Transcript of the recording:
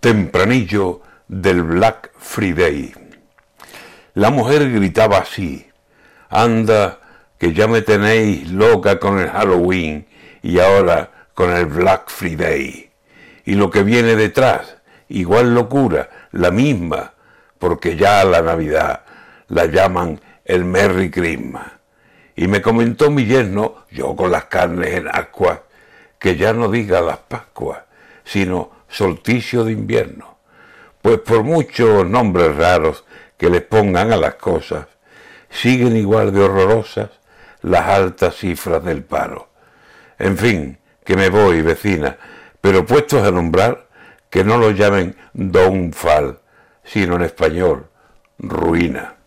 tempranillo del Black Friday. La mujer gritaba así, anda, que ya me tenéis loca con el Halloween y ahora con el Black Friday. Y lo que viene detrás, igual locura, la misma, porque ya la Navidad la llaman el Merry Christmas. Y me comentó mi yerno, yo con las carnes en ascuas, que ya no diga las Pascuas, sino solsticio de invierno. Pues por muchos nombres raros que les pongan a las cosas, siguen igual de horrorosas las altas cifras del paro. En fin, que me voy, vecina, pero puestos a nombrar, que no lo llamen Don Fal, sino en español, ruina.